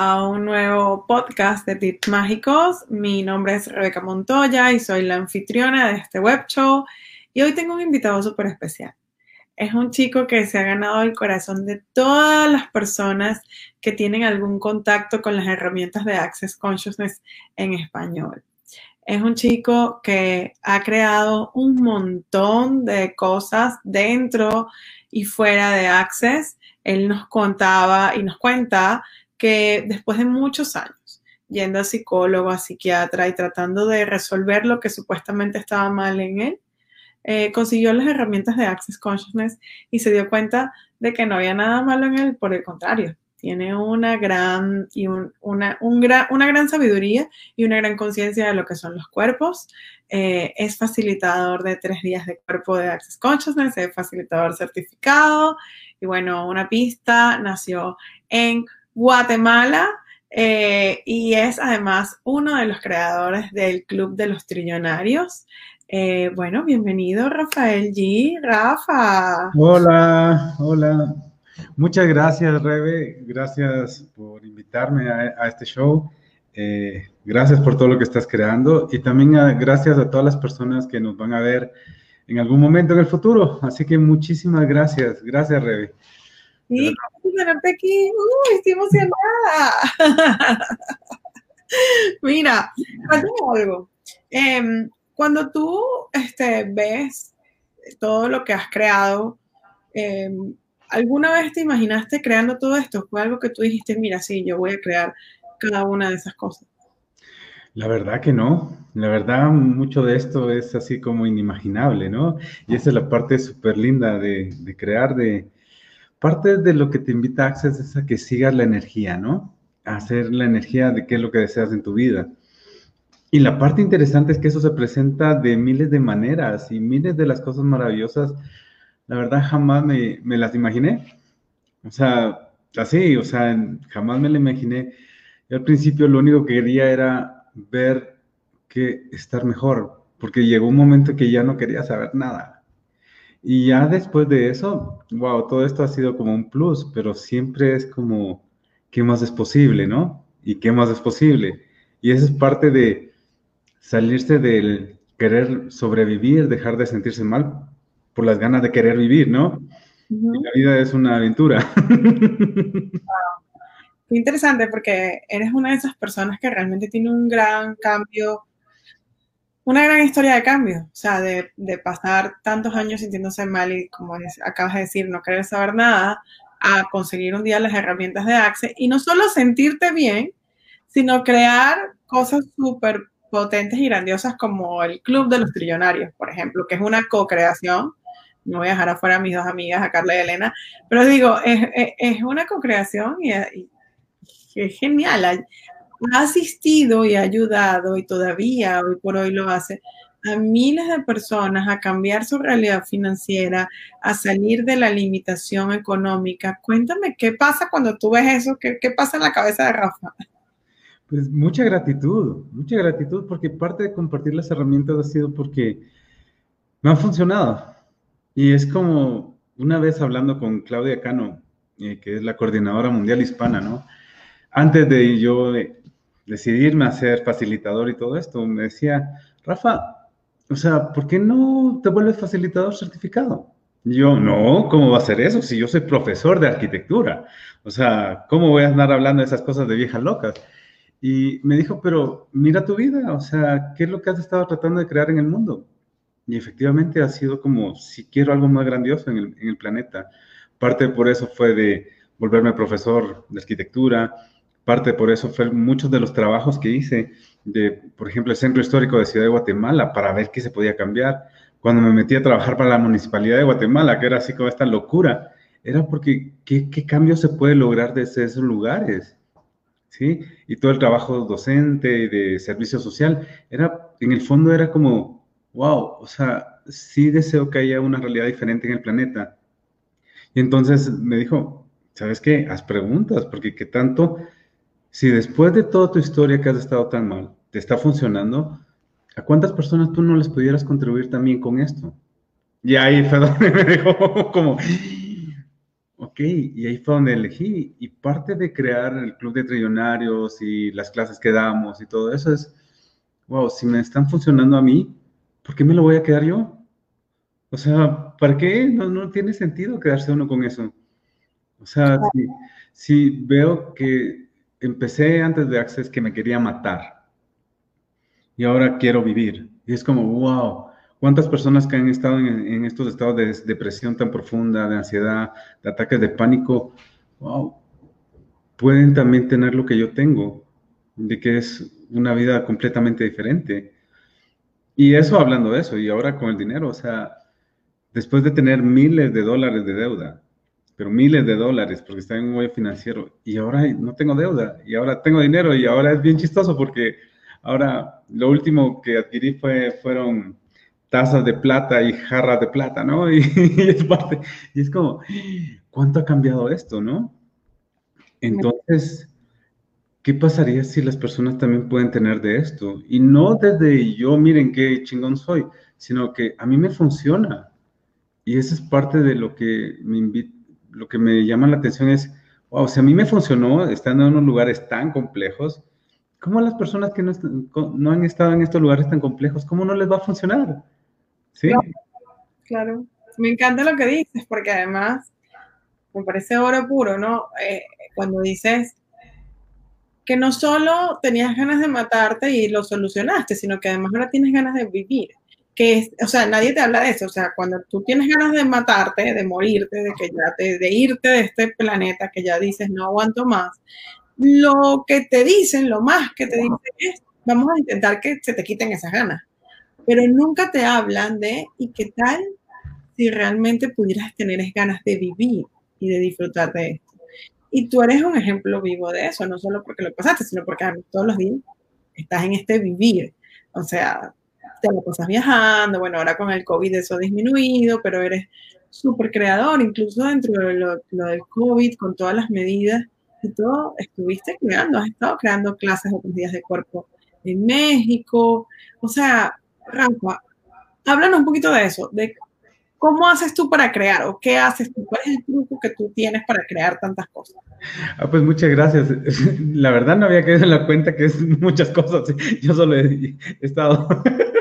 a un nuevo podcast de Tips Mágicos. Mi nombre es Rebeca Montoya y soy la anfitriona de este web show. Y hoy tengo un invitado súper especial. Es un chico que se ha ganado el corazón de todas las personas que tienen algún contacto con las herramientas de Access Consciousness en español. Es un chico que ha creado un montón de cosas dentro y fuera de Access. Él nos contaba y nos cuenta que después de muchos años yendo a psicólogo, a psiquiatra y tratando de resolver lo que supuestamente estaba mal en él, eh, consiguió las herramientas de Access Consciousness y se dio cuenta de que no había nada malo en él, por el contrario, tiene una gran, y una, una gran sabiduría y una gran conciencia de lo que son los cuerpos. Eh, es facilitador de tres días de cuerpo de Access Consciousness, es facilitador certificado. Y bueno, una pista nació en Guatemala eh, y es además uno de los creadores del Club de los Trillonarios. Eh, bueno, bienvenido Rafael G. Rafa. Hola, hola. Muchas gracias, Rebe. Gracias por invitarme a, este show. Eh, gracias por todo lo que estás creando y también gracias a todas las personas que nos van a ver en algún momento en el futuro. Así que muchísimas gracias. Gracias, Rebe. Sí, aquí. Uy, estoy emocionada. Mira, algo. Em, cuando tú este, ves todo lo que has creado, em, ¿alguna vez te imaginaste creando todo esto? ¿Fue algo que tú dijiste, mira, sí, yo voy a crear cada una de esas cosas? La verdad que no. La verdad, mucho de esto es así como inimaginable, ¿no? Y esa es la parte súper linda de, de crear, de, parte de lo que te invita Access es a que sigas la energía, ¿no? A hacer la energía de qué es lo que deseas en tu vida. Y la parte interesante es que eso se presenta de miles de maneras y miles de las cosas maravillosas. La verdad, jamás me, las imaginé. O sea, así, o sea, jamás me la imaginé. Yo al principio lo único que quería era ver que estar mejor, porque llegó un momento que ya no quería saber nada. Y ya después de eso, wow, todo esto ha sido como un plus, pero siempre es como, ¿qué más es posible, no? ¿Y qué más es posible? Y eso es parte de salirse del querer sobrevivir, dejar de sentirse mal por las ganas de querer vivir, ¿no? la vida es una aventura. Qué interesante porque eres una de esas personas que realmente tiene un gran cambio una gran historia de cambio, o sea, de, pasar tantos años sintiéndose mal y, como acabas de decir, no querer saber nada, a conseguir un día las herramientas de Access y no solo sentirte bien, sino crear cosas súper potentes y grandiosas como el Club de los Trillonarios, por ejemplo, que es una co-creación. No voy a dejar afuera a mis dos amigas, a Carla y Elena, pero digo, es, una co-creación y, es genial ha asistido y ha ayudado y todavía hoy por hoy lo hace a miles de personas a cambiar su realidad financiera, a salir de la limitación económica. Cuéntame, ¿qué pasa cuando tú ves eso? ¿Qué, pasa en la cabeza de Rafa? Pues mucha gratitud, mucha gratitud, porque parte de compartir las herramientas ha sido porque me han funcionado. Y es como una vez hablando con Claudia Cano, eh, que es la coordinadora mundial hispana, ¿no? Antes de yo decidirme a ser facilitador y todo esto, me decía, Rafa, o sea, ¿por qué no te vuelves facilitador certificado? Yo, no, ¿cómo va a ser eso si yo soy profesor de arquitectura? O sea, ¿cómo voy a andar hablando de esas cosas de viejas locas? Y me dijo, pero mira tu vida, o sea, ¿qué es lo que has estado tratando de crear en el mundo? Y efectivamente ha sido como, si quiero algo más grandioso en el, en el planeta. Parte por eso fue de volverme profesor de arquitectura, parte por eso fue muchos de los trabajos que hice de, por ejemplo, el Centro Histórico de Ciudad de Guatemala para ver qué se podía cambiar. Cuando me metí a trabajar para la Municipalidad de Guatemala, que era así como esta locura, era porque qué, qué cambio se puede lograr desde esos lugares. ¿sí? Y todo el trabajo docente de servicio social, era, en el fondo era como, wow, o sea, sí deseo que haya una realidad diferente en el planeta. Y entonces me dijo, ¿sabes qué? Haz preguntas, porque qué tanto, si después de toda tu historia que has estado tan mal, te está funcionando, ¿a cuántas personas tú no les pudieras contribuir también con esto? Y ahí fue donde me dijo como, ok, y ahí fue donde elegí. Y parte de crear el club de trillonarios y las clases que damos y todo eso es, wow, si me están funcionando a mí, ¿por qué me lo voy a quedar yo? O sea, ¿para qué? No, no tiene sentido quedarse uno con eso. O sea, si, veo que empecé antes de Access que me quería matar y ahora quiero vivir. Y es como, wow, ¿cuántas personas que han estado en, estos estados de depresión tan profunda, de ansiedad, de ataques de pánico, wow, pueden también tener lo que yo tengo, de que es una vida completamente diferente. Y eso hablando de eso, y ahora con el dinero, o sea, después de tener miles de dólares de deuda, pero miles de dólares porque estaba en un hoyo financiero y ahora no tengo deuda y ahora tengo dinero y ahora es bien chistoso porque ahora lo último que adquirí fue, fueron tazas de plata y jarras de plata, ¿no? Y, es parte, y es como, ¿cuánto ha cambiado esto, no? Entonces, ¿qué pasaría si las personas también pueden tener de esto? Y no desde yo, miren qué chingón soy, sino que a mí me funciona. Y eso es parte de lo que me invita, lo que me llama la atención es, wow, si a mí me funcionó estando en unos lugares tan complejos, ¿cómo a las personas que no, no han estado en estos lugares tan complejos, cómo no les va a funcionar? ¿Sí? Claro, Me encanta lo que dices, porque además me parece oro puro, ¿no? Eh, cuando dices que no solo tenías ganas de matarte y lo solucionaste, sino que además ahora tienes ganas de vivir que o sea, nadie te habla de eso, o sea, cuando tú tienes ganas de matarte, de morirte, de que ya te, de irte de este planeta, que ya dices no aguanto más, lo que te dicen, lo más que te dicen es, vamos a intentar que se te quiten esas ganas, pero nunca te hablan de, ¿y qué tal si realmente pudieras tener ganas de vivir y de disfrutar de esto? Y tú eres un ejemplo vivo de eso, no solo porque lo pasaste, sino porque todos los días estás en este vivir. O sea, te lo pasas viajando, bueno, ahora con el COVID eso ha disminuido, pero eres súper creador, incluso dentro de lo, del COVID, con todas las medidas y todo, estuviste creando, has estado creando clases de días de cuerpo en México, o sea, Rafa, háblanos un poquito de eso, de cómo haces tú para crear o qué haces tú, cuál es el truco que tú tienes para crear tantas cosas. Ah, pues muchas gracias. La verdad no había caído en la cuenta que es muchas cosas. Yo solo he estado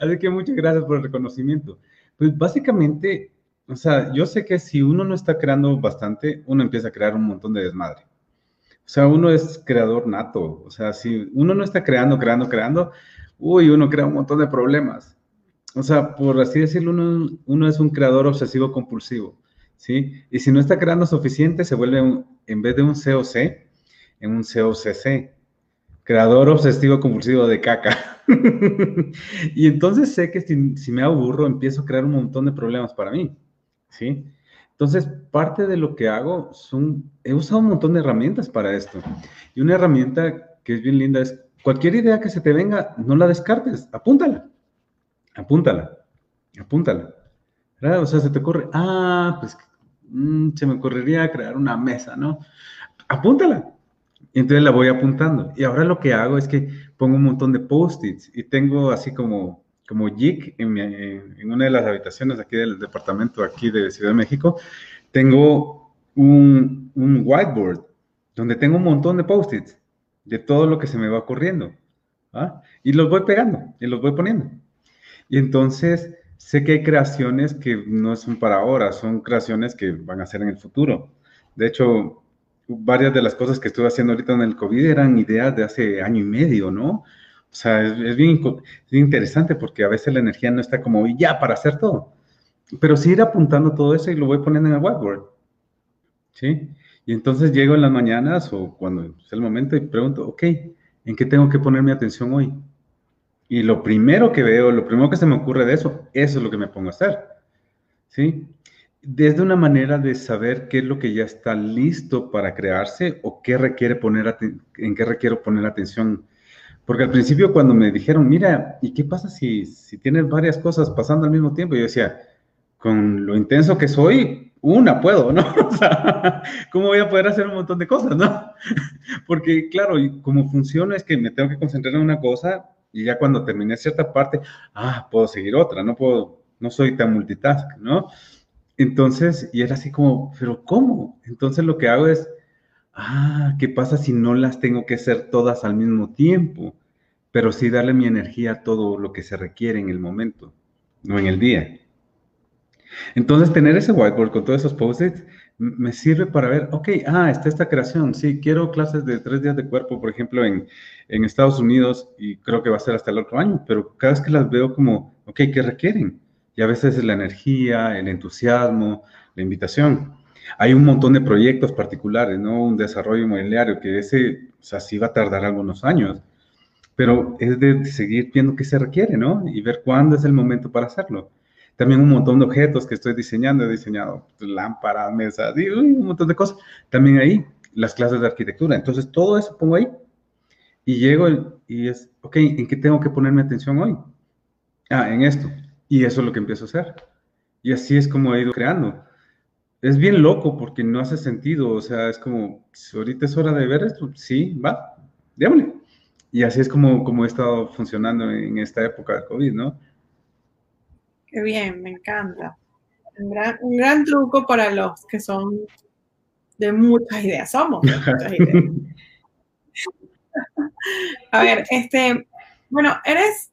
Así que muchas gracias por el reconocimiento. Pues básicamente, o sea, yo sé que si uno no está creando bastante, uno empieza a crear un montón de desmadre. O sea, uno es creador nato. O sea, si uno no está creando, creando, creando, uy, uno crea un montón de problemas. O sea, por así decirlo, uno, uno es un creador obsesivo compulsivo, ¿sí? Y si no está creando suficiente, se vuelve, en vez de un COC, en un COCC, creador obsesivo compulsivo de caca. y entonces sé que si, me aburro, empiezo a crear un montón de problemas para mí, ¿sí? Entonces, parte de lo que hago son, he usado un montón de herramientas para esto. Y una herramienta que es bien linda es, cualquier idea que se te venga, no la descartes, apúntala, apúntala, apúntala. O sea, se te ocurre, ah, pues mm, se me ocurriría crear una mesa, ¿no? Apúntala, entonces la voy apuntando. Y ahora lo que hago es que pongo un montón de post-its y tengo así como, como en, en, una de las habitaciones aquí del departamento aquí de Ciudad de México. Tengo un, un whiteboard donde tengo un montón de post-its de todo lo que se me va ocurriendo. ¿ah? Y los voy pegando y los voy poniendo. Y entonces sé que hay creaciones que no son para ahora, son creaciones que van a ser en el futuro. De hecho, varias de las cosas que estuve haciendo ahorita en el COVID eran ideas de hace año y medio, ¿no? O sea, es, bien, interesante porque a veces la energía no está como ya para hacer todo. Pero sí ir apuntando todo eso y lo voy poniendo en el whiteboard. ¿Sí? Y entonces llego en las mañanas o cuando es el momento y pregunto, ok, ¿en qué tengo que poner mi atención hoy? Y lo primero que veo, lo primero que se me ocurre de eso, eso es lo que me pongo a hacer. ¿Sí? Desde una manera de saber qué es lo que ya está listo para crearse o qué requiere poner en qué requiero poner atención. Porque al principio cuando me dijeron, mira, ¿y qué pasa si, si tienes varias cosas pasando al mismo tiempo? Yo decía, con lo intenso que soy, una puedo, ¿no? O sea, ¿cómo voy a poder hacer un montón de cosas, no? Porque, claro, como funciona es que me tengo que concentrar en una cosa y ya cuando terminé cierta parte, ah, puedo seguir otra, no puedo, no soy tan multitask, ¿no? Entonces, y era así como, pero ¿cómo? Entonces lo que hago es, ah, ¿qué pasa si no las tengo que hacer todas al mismo tiempo? Pero sí darle mi energía a todo lo que se requiere en el momento, no en el día. Entonces, tener ese whiteboard con todos esos post-its me sirve para ver, ok, ah, está esta creación, sí, quiero clases de tres días de cuerpo, por ejemplo, en, en Estados Unidos, y creo que va a ser hasta el otro año, pero cada vez que las veo como, ok, ¿qué requieren? Y a veces es la energía, el entusiasmo, la invitación. Hay un montón de proyectos particulares, ¿no? Un desarrollo inmobiliario que ese, o sea, sí va a tardar algunos años, pero es de seguir viendo qué se requiere, ¿no? Y ver cuándo es el momento para hacerlo. También un montón de objetos que estoy diseñando, he diseñado lámparas, mesas, y un montón de cosas. También ahí, las clases de arquitectura. Entonces, todo eso pongo ahí. Y llego y es, ok, ¿en qué tengo que ponerme atención hoy? Ah, en esto. Y eso es lo que empiezo a hacer. Y así es como he ido creando. Es bien loco porque no hace sentido. O sea, es como, si ahorita es hora de ver esto, sí, va, déjame. Y así es como, como he estado funcionando en esta época de COVID, ¿no? Qué bien, me encanta. Un gran, un gran truco para los que son de muchas ideas. Somos de muchas ideas. A ver, este, bueno, eres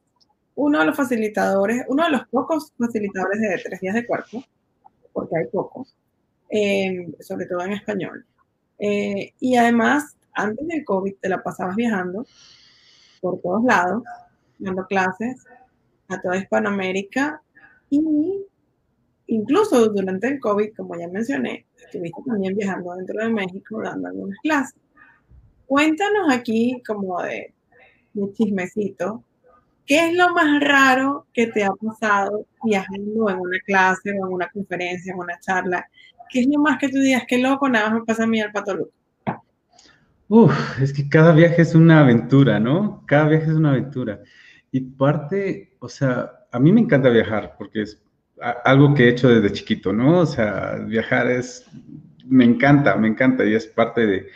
uno de los facilitadores, uno de los pocos facilitadores de tres días de cuerpo, porque hay pocos, em, sobre todo en español. Eh, y además, antes del COVID te la pasabas viajando por todos lados, dando clases a toda Hispanoamérica y incluso durante el COVID, como ya mencioné, estuviste también viajando dentro de México dando algunas clases. Cuéntanos aquí como de, de chismecito, ¿Qué es lo más raro que te ha pasado viajando en una clase o en una conferencia, en una charla? ¿Qué es lo más que tú digas, qué loco, nada más me pasa a mí al pato Uf, es que cada viaje es una aventura, ¿no? Cada viaje es una aventura. Y parte, o sea, a mí me encanta viajar porque es algo que he hecho desde chiquito, ¿no? O sea, viajar es, me encanta, me encanta y es parte de,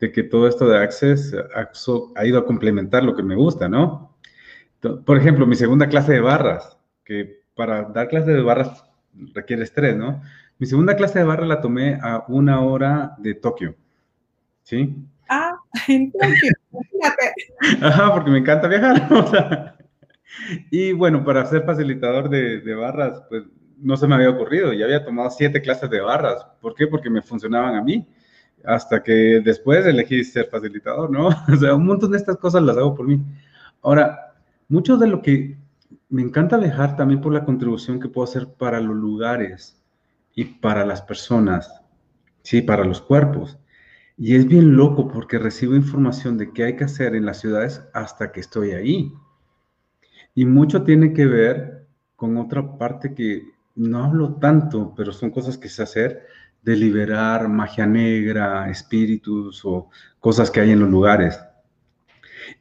de que todo esto de Access ha, ha ido a complementar lo que me gusta, ¿no? Por ejemplo, mi segunda clase de barras, que para dar clase de barras requiere estrés, ¿no? Mi segunda clase de barras la tomé a una hora de Tokio. ¿Sí? Ah, en Tokio, Ajá, porque me encanta viajar. O sea, y bueno, para ser facilitador de, de, barras, pues no se me había ocurrido. Ya había tomado siete clases de barras. ¿Por qué? Porque me funcionaban a mí. Hasta que después elegí ser facilitador, ¿no? O sea, un montón de estas cosas las hago por mí. Ahora, mucho de lo que me encanta viajar también por la contribución que puedo hacer para los lugares y para las personas, sí, para los cuerpos. Y es bien loco porque recibo información de qué hay que hacer en las ciudades hasta que estoy ahí. Y mucho tiene que ver con otra parte que no hablo tanto, pero son cosas que sé hacer, de liberar magia negra, espíritus o cosas que hay en los lugares.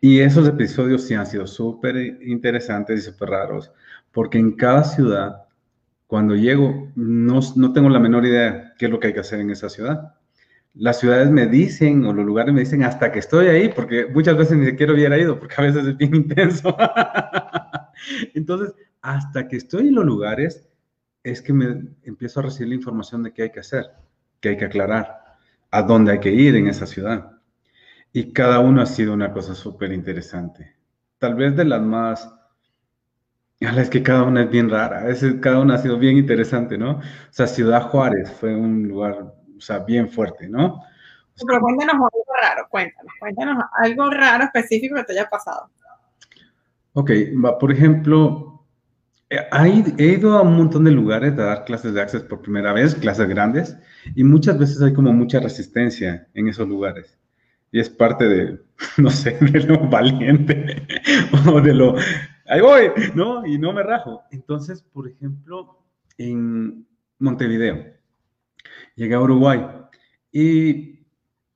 Y esos episodios sí han sido súper interesantes y súper raros, porque en cada ciudad, cuando llego, no, no tengo la menor idea qué es lo que hay que hacer en esa ciudad. Las ciudades me dicen, o los lugares me dicen, hasta que estoy ahí, porque muchas veces ni siquiera hubiera ido, porque a veces es bien intenso. Entonces, hasta que estoy en los lugares, es que me empiezo a recibir la información de qué hay que hacer, qué hay que aclarar, a dónde hay que ir en esa ciudad. Y cada uno ha sido una cosa súper interesante. Tal vez de las más... Es que cada una es bien rara, es, cada una ha sido bien interesante, ¿no? O sea, Ciudad Juárez fue un lugar, o sea, bien fuerte, ¿no? Pero cuéntanos algo raro, cuéntanos, cuéntanos algo raro específico que te haya pasado. Ok, por ejemplo, eh, he ido a un montón de lugares a dar clases de Access por primera vez, clases grandes, y muchas veces hay como mucha resistencia en esos lugares y es parte de, no sé, de lo valiente o de lo, ahí voy, ¿no? Y no me rajo. Entonces, por ejemplo, en Montevideo, llegué a Uruguay y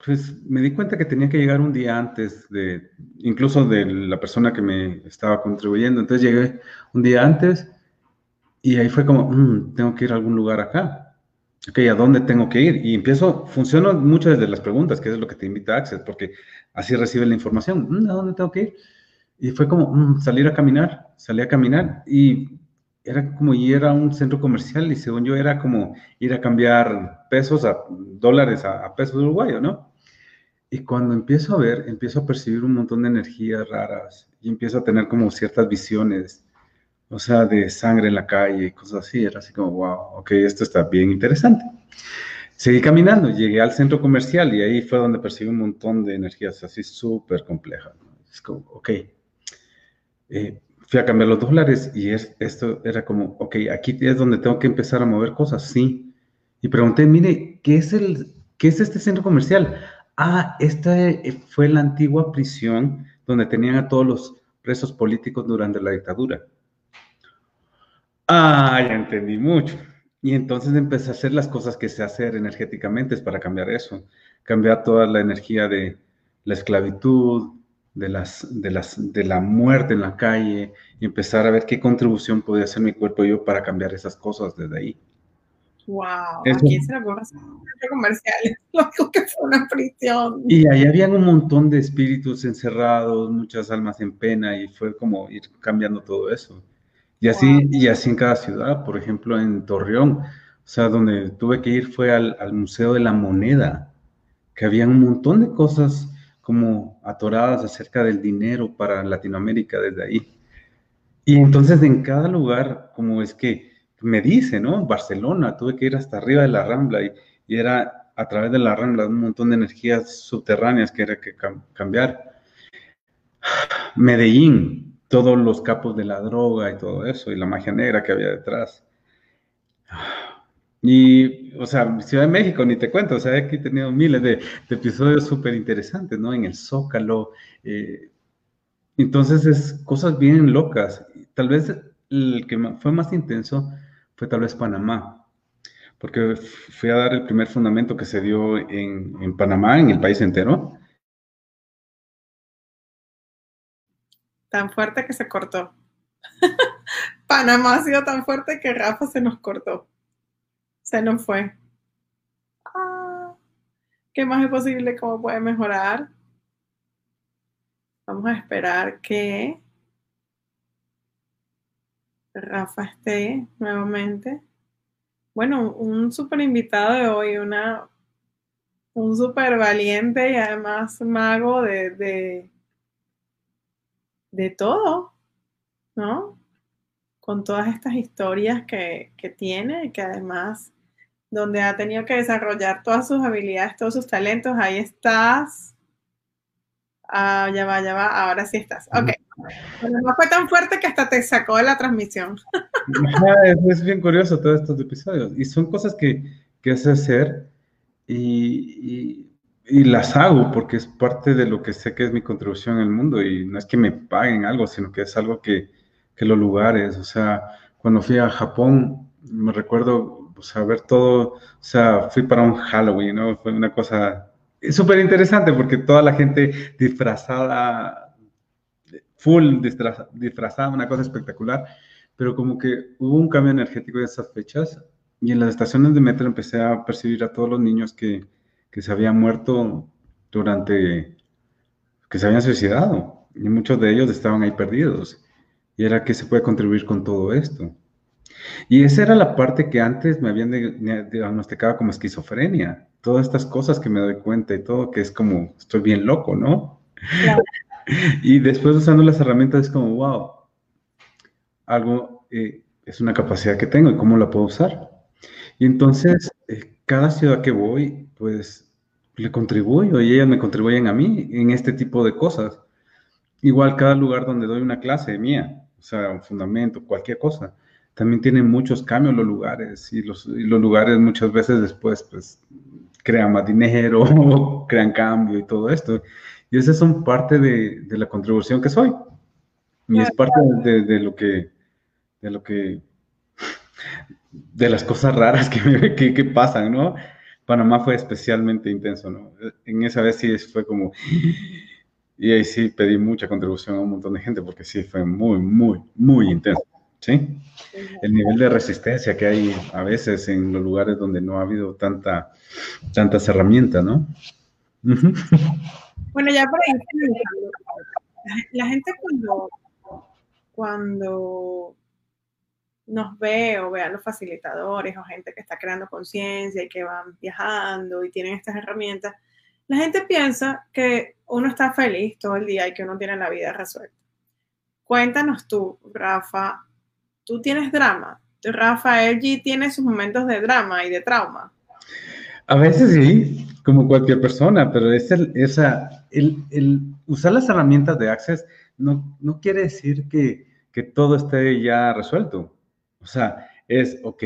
pues me di cuenta que tenía que llegar un día antes de, incluso de la persona que me estaba contribuyendo. Entonces llegué un día antes y ahí fue como, mm, tengo que ir a algún lugar acá. Ok, ¿a dónde tengo que ir? Y empiezo, funciona mucho desde las preguntas, que es lo que te invita a Access, porque así recibe la información. Mm, ¿A dónde tengo que ir? Y fue como mm, salir a caminar, salí a caminar y era como ir a un centro comercial y según yo era como ir a cambiar pesos a dólares a, a pesos uruguayos, ¿no? Y cuando empiezo a ver, empiezo a percibir un montón de energías raras y empiezo a tener como ciertas visiones, o sea, de sangre en la calle y cosas así. Era así como, wow, ok, esto está bien interesante. Seguí caminando, llegué al centro comercial y ahí fue donde percibí un montón de energías así súper complejas. Es como, ok, eh, fui a cambiar los dólares y es, esto era como, ok, aquí es donde tengo que empezar a mover cosas, sí. Y pregunté, mire, ¿qué es, el, qué es este centro comercial? Ah, esta eh, fue la antigua prisión donde tenían a todos los presos políticos durante la dictadura. Ah, ya entendí mucho. Y entonces empecé a hacer las cosas que sé hacer energéticamente para cambiar eso, cambiar toda la energía de la esclavitud, de, las, de, las, de la muerte en la calle, y empezar a ver qué contribución podía hacer mi cuerpo yo para cambiar esas cosas desde ahí. Wow, aquí se lo comerciales, lo que fue una prisión. Y ahí habían un montón de espíritus encerrados, muchas almas en pena, y fue como ir cambiando todo eso. Y así, y así en cada ciudad, por ejemplo, en Torreón, o sea, donde tuve que ir fue al, al Museo de la Moneda, que había un montón de cosas como atoradas acerca del dinero para Latinoamérica desde ahí. Y entonces en cada lugar, como es que me dice, ¿no? Barcelona, tuve que ir hasta arriba de la Rambla y, era a través de la Rambla un montón de energías subterráneas que era que cambiar. Medellín, todos los capos de la droga y todo eso, y la magia negra que había detrás. Y, o sea, Ciudad de México, ni te cuento, o sea, aquí he tenido miles de, episodios súper interesantes, ¿no? En el Zócalo. Eh, entonces, es cosas bien locas. Tal vez el que fue más intenso fue tal vez Panamá, porque fui a dar el primer fundamento que se dio en, Panamá, en el país entero. Tan fuerte que se cortó. Panamá ha sido tan fuerte que Rafa se nos cortó. Se nos fue. Ah, ¿Qué más es posible? ¿Cómo puede mejorar? Vamos a esperar que Rafa esté nuevamente. Bueno, un súper invitado de hoy, una, un súper valiente y además mago de, de, todo, ¿no? Con todas estas historias que, que tiene y que además donde ha tenido que desarrollar todas sus habilidades, todos sus talentos, ahí estás. Ah, ya va, ya va, ahora sí estás. Ok. no fue tan fuerte que hasta te sacó de la transmisión. es, bien curioso todos estos episodios. Y son cosas que, que sé hacer y, y, las hago porque es parte de lo que sé que es mi contribución el mundo. Y no es que me paguen algo, sino que es algo que, que los lugares, o sea, cuando fui a Japón, me recuerdo, o sea, ver todo, o sea, fui para un Halloween, ¿no? Fue una cosa súper interesante porque toda la gente disfrazada, full disfrazada, una cosa espectacular, pero como que hubo un cambio energético en esas fechas y en las estaciones de metro empecé a percibir a todos los niños que, que se habían muerto durante, que se habían suicidado y muchos de ellos estaban ahí perdidos. Y era que se puede contribuir con todo esto. Y esa era la parte que antes me habían diagnosticado como esquizofrenia. Todas estas cosas que me doy cuenta y todo, que es como, estoy bien loco, ¿no? y después usando las herramientas es como, wow, algo eh, es una capacidad que tengo y cómo la puedo usar. Y entonces, eh, cada ciudad que voy, pues le contribuyo y ellas me contribuyen a mí en este tipo de cosas. Igual cada lugar donde doy una clase mía, o sea, un fundamento, cualquier cosa también tienen muchos cambios los lugares y los, los lugares muchas veces después pues crean más dinero, crean cambio y todo esto. Y esas son parte de, de la contribución que soy. Y es parte de, de, lo que, de lo que, de las cosas raras que, que, pasan, ¿no? Panamá fue especialmente intenso, ¿no? En esa vez sí fue como... Y ahí sí pedí mucha contribución a un montón de gente porque sí fue muy, muy, muy intenso, ¿sí? El nivel de resistencia que hay a veces en los lugares donde no ha habido tanta, tantas herramientas, ¿no? Bueno, ya por ahí, la gente cuando, cuando nos ve o ve a los facilitadores o gente que está creando conciencia y que van viajando y tienen estas herramientas, la gente piensa que uno está feliz todo el día y que uno tiene la vida resuelta. Cuéntanos tú, Rafa, tú tienes drama. Rafa LG tiene sus momentos de drama y de trauma. A veces sí, como cualquier persona, pero es esa, el, el usar las herramientas de Access no, no quiere decir que, que todo esté ya resuelto. O sea, es, ok,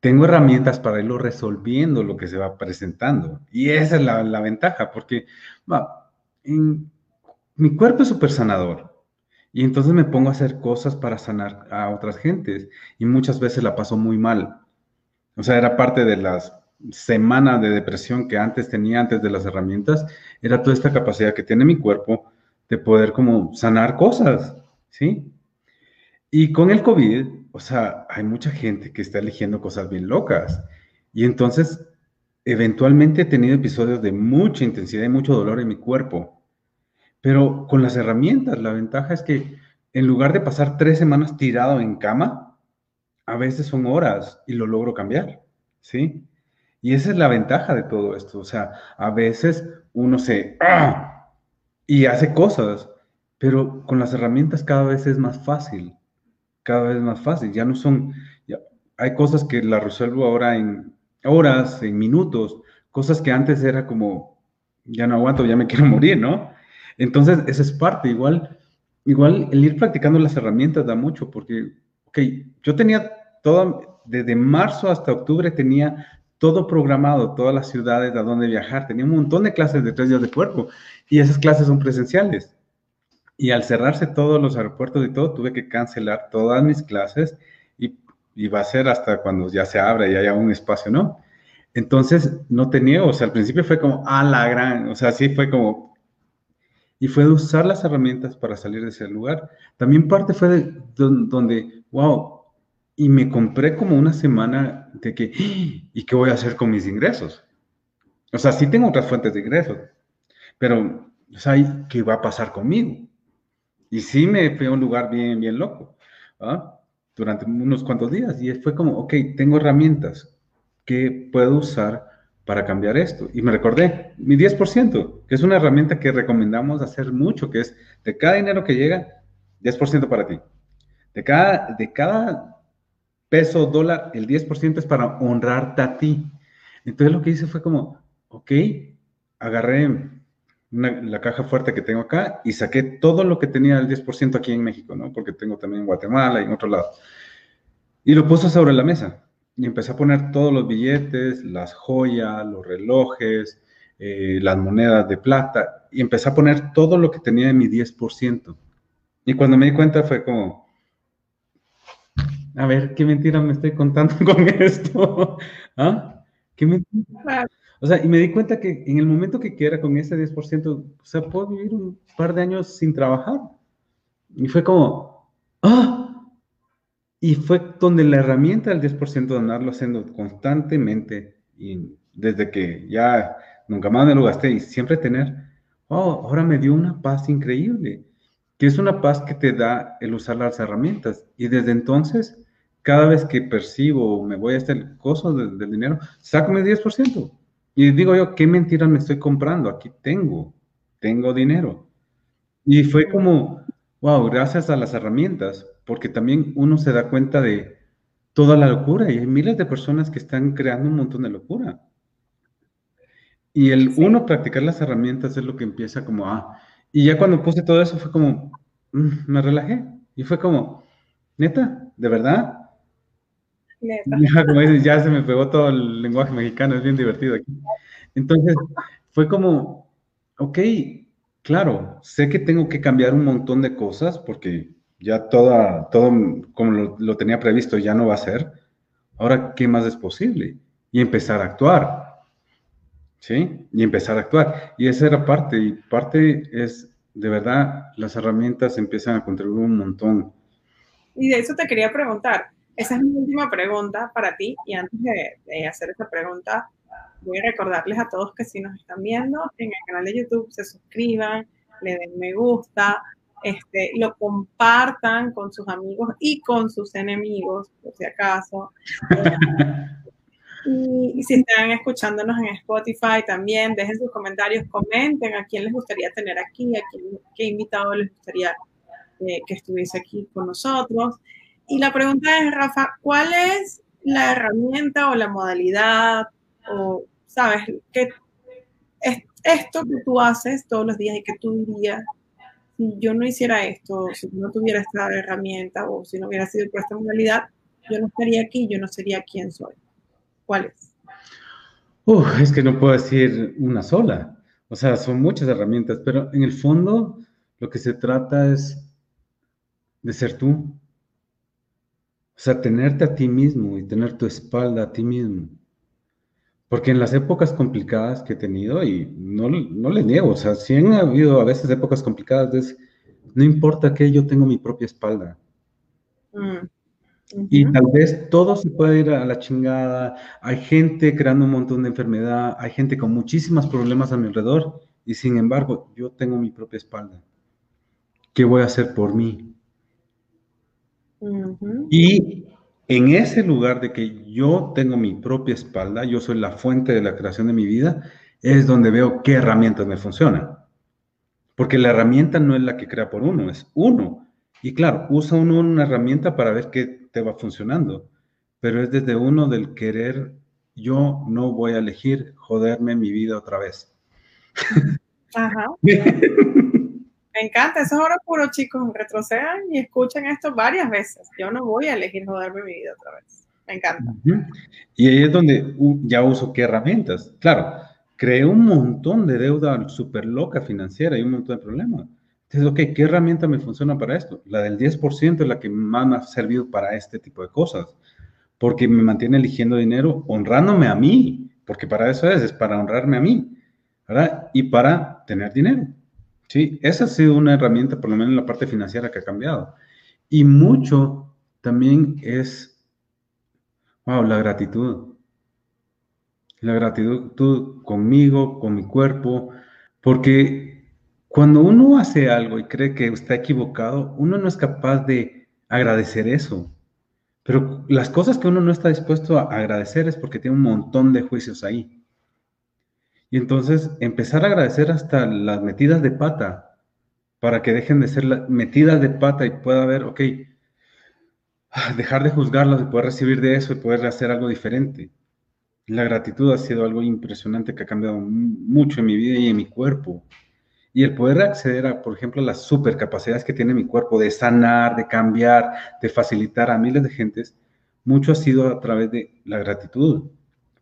tengo herramientas para irlo resolviendo lo que se va presentando. Y esa es la, la ventaja, porque va, mi cuerpo es súper sanador. Y entonces me pongo a hacer cosas para sanar a otras gentes. Y muchas veces la paso muy mal. O sea, era parte de las semanas de depresión que antes tenía, antes de las herramientas. Era toda esta capacidad que tiene mi cuerpo de poder como sanar cosas, ¿sí? Y con el COVID, o sea, hay mucha gente que está eligiendo cosas bien locas. Y entonces, eventualmente he tenido episodios de mucha intensidad y mucho dolor en mi cuerpo. Pero con las herramientas, la ventaja es que en lugar de pasar tres semanas tirado en cama, a veces son horas y lo logro cambiar, ¿sí? Y esa es la ventaja de todo esto. O sea, a veces uno se... ¡ah! y hace cosas, pero con las herramientas cada vez es más fácil cada vez más fácil. Ya no son, hay cosas que las resuelvo ahora en horas, en minutos, cosas que antes era como, ya no aguanto, ya me quiero morir, ¿no? Entonces, esa es parte. Igual, igual el ir practicando las herramientas da mucho, porque, ok, yo tenía todo, desde marzo hasta octubre tenía todo programado, todas las ciudades a donde viajar, tenía un montón de clases de tres días de cuerpo y esas clases son presenciales. Y al cerrarse todos los aeropuertos y todo, tuve que cancelar todas mis clases y, y va a ser hasta cuando ya se abra y haya un espacio, ¿no? Entonces, no tenía, o sea, al principio fue como, ah, la gran, o sea, sí fue como, y fue de usar las herramientas para salir de ese lugar. También parte fue de donde, wow, y me compré como una semana de que, ¿y qué voy a hacer con mis ingresos? O sea, sí tengo otras fuentes de ingresos, pero, o sea, ¿qué va a pasar conmigo? Y sí me fui a un lugar bien, bien loco, ¿ah? durante unos cuantos días. Y fue como, ok, tengo herramientas que puedo usar para cambiar esto. Y me recordé, mi 10%, que es una herramienta que recomendamos hacer mucho, que es de cada dinero que llega, 10% para ti. De cada, de cada peso dólar, el 10% es para honrarte a ti. Entonces lo que hice fue como, ok, agarré la caja fuerte que tengo acá y saqué todo lo que tenía el 10% aquí en México, ¿no? Porque tengo también en Guatemala y en otro lado. Y lo puse sobre la mesa y empecé a poner todos los billetes, las joyas, los relojes, eh, las monedas de plata y empecé a poner todo lo que tenía de mi 10%. Y cuando me di cuenta fue como, a ver, ¿qué mentira me estoy contando con esto? ¿Ah? ¿Qué mentira? O sea, y me di cuenta que en el momento que quiera con ese 10%, o sea, puedo vivir un par de años sin trabajar. Y fue como, ¡ah! Y fue donde la herramienta del 10% de andarlo haciendo constantemente y desde que ya nunca más me lo gasté y siempre tener, oh, ahora me dio una paz increíble, que es una paz que te da el usar las herramientas. Y desde entonces, cada vez que percibo, me voy a este costo del, del dinero, saco mi 10%. Y digo yo, ¿qué mentiras me estoy comprando? Aquí tengo, tengo dinero. Y fue como, wow, gracias a las herramientas, porque también uno se da cuenta de toda la locura y hay miles de personas que están creando un montón de locura. Y el uno practicar las herramientas es lo que empieza como, ah, y ya cuando puse todo eso fue como, mm, me relajé. Y fue como, neta, ¿de verdad? Ya, como dices, ya se me pegó todo el lenguaje mexicano, es bien divertido aquí. Entonces, fue como, ok, claro, sé que tengo que cambiar un montón de cosas porque ya toda, todo como lo, tenía previsto ya no va a ser. Ahora, ¿qué más es posible? Y empezar a actuar. ¿sí? Y empezar a actuar. Y esa era parte, y parte es, de verdad, las herramientas empiezan a contribuir un montón. Y de eso te quería preguntar, esa es mi última pregunta para ti, y antes de, hacer esta pregunta, voy a recordarles a todos que si nos están viendo en el canal de YouTube, se suscriban, le den me gusta, este, lo compartan con sus amigos y con sus enemigos, por si acaso. Y, si están escuchándonos en Spotify también, dejen sus comentarios, comenten a quién les gustaría tener aquí, a quién, qué invitado les gustaría eh, que estuviese aquí con nosotros. Y la pregunta es, Rafa, ¿cuál es la herramienta o la modalidad o, sabes, qué es esto que tú haces todos los días y que tú dirías, si yo no hiciera esto, si no tuviera esta herramienta o si no hubiera sido por esta modalidad, yo no estaría aquí, yo no sería quien soy. ¿Cuáles? es que no puedo decir una sola. O sea, son muchas herramientas, pero en el fondo lo que se trata es de ser tú. O sea, tenerte a ti mismo y tener tu espalda a ti mismo. Porque en las épocas complicadas que he tenido, y no, no le niego, o sea, si han habido a veces épocas complicadas, es, no importa que yo tengo mi propia espalda. Mm. Y tal vez todo se puede ir a la chingada. Hay gente creando un montón de enfermedad, hay gente con muchísimos problemas a mi alrededor y sin embargo yo tengo mi propia espalda. ¿Qué voy a hacer por mí? Y en ese lugar de que yo tengo mi propia espalda, yo soy la fuente de la creación de mi vida, es donde veo qué herramientas me funcionan. Porque la herramienta no es la que crea por uno, es uno. Y claro, usa uno una herramienta para ver qué te va funcionando, pero es desde uno del querer, yo no voy a elegir joderme mi vida otra vez. Ajá. Me encanta, eso es oro puro, chicos. Retrocedan y escuchen esto varias veces. Yo no voy a elegir joderme mi vida otra vez. Me encanta. Y ahí es donde ya uso qué herramientas. Claro, creé un montón de deuda súper loca financiera y un montón de problemas. Entonces, ok, ¿qué herramienta me funciona para esto? La del 10% es la que más me ha servido para este tipo de cosas, porque me mantiene eligiendo dinero, honrándome a mí, porque para eso es, es para honrarme a mí, ¿verdad? Y para tener dinero. Sí, esa ha sido una herramienta, por lo menos en la parte financiera, que ha cambiado. Y mucho también es, wow, la gratitud. La gratitud conmigo, con mi cuerpo, porque cuando uno hace algo y cree que está equivocado, uno no es capaz de agradecer eso. Pero las cosas que uno no está dispuesto a agradecer es porque tiene un montón de juicios ahí. Y entonces empezar a agradecer hasta las metidas de pata para que dejen de ser las metidas de pata y pueda ver, ok, dejar de juzgarlas y poder recibir de eso y poder hacer algo diferente. La gratitud ha sido algo impresionante que ha cambiado mucho en mi vida y en mi cuerpo. Y el poder acceder a, por ejemplo, las supercapacidades que tiene mi cuerpo de sanar, de cambiar, de facilitar a miles de gentes, mucho ha sido a través de la gratitud.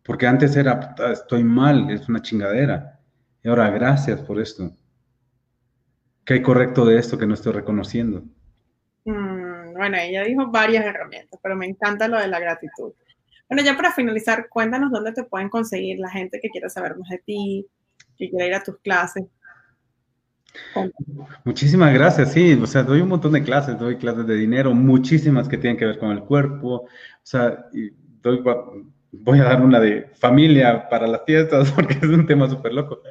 Porque antes era, estoy mal, es una chingadera. Y ahora, gracias por esto. ¿Qué hay correcto de esto que no estoy reconociendo? Mm, bueno, ella dijo varias herramientas, pero me encanta lo de la gratitud. Bueno, ya para finalizar, cuéntanos dónde te pueden conseguir la gente que quiera saber más de ti, que quiera ir a tus clases, Muchísimas gracias, sí, o sea, doy un montón de clases, doy clases de dinero, muchísimas que tienen que ver con el cuerpo, o sea, doy, voy a dar una de familia para las fiestas porque es un tema súper loco.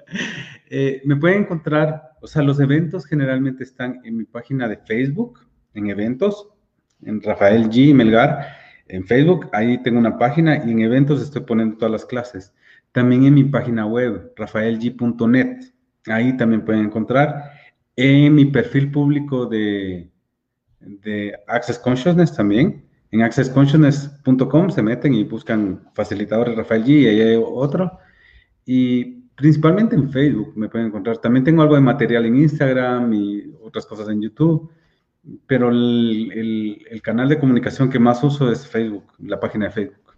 Eh, me pueden encontrar, o sea, los eventos generalmente están en mi página de Facebook, en eventos, en Rafael G. Melgar, en Facebook, ahí tengo una página y en eventos estoy poniendo todas las clases. También en mi página web, rafaelg.net Ahí también pueden encontrar. En mi perfil público de, de Access Consciousness también. En accessconsciousness.com se meten y buscan facilitadores Rafael G y ahí hay otro. Y principalmente en Facebook me pueden encontrar. También tengo algo de material en Instagram y otras cosas en YouTube. Pero el, canal de comunicación que más uso es Facebook, la página de Facebook.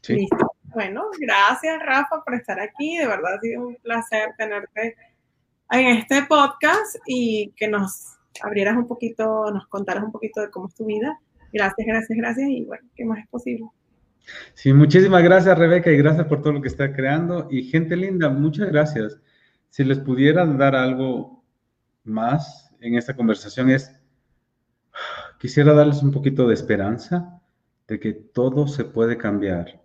¿Sí? Bueno, gracias Rafa por estar aquí. De verdad ha sido un placer tenerte en este podcast y que nos abrieras un poquito, nos contaras un poquito de cómo es tu vida. Gracias, gracias, gracias y bueno, ¿qué más es posible? Sí, muchísimas gracias Rebeca y gracias por todo lo que está creando. Y gente linda, muchas gracias. Si les pudiera dar algo más en esta conversación es, quisiera darles un poquito de esperanza de que todo se puede cambiar,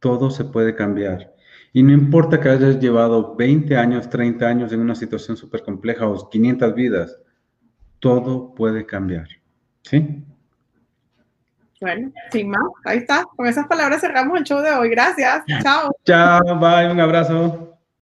todo se puede cambiar. Y no importa que hayas llevado 20 años, 30 años en una situación súper compleja o 500 vidas, todo puede cambiar. ¿Sí? Bueno, sin más, ahí está. Con esas palabras cerramos el show de hoy. Gracias. Chao. Chao, bye, un abrazo.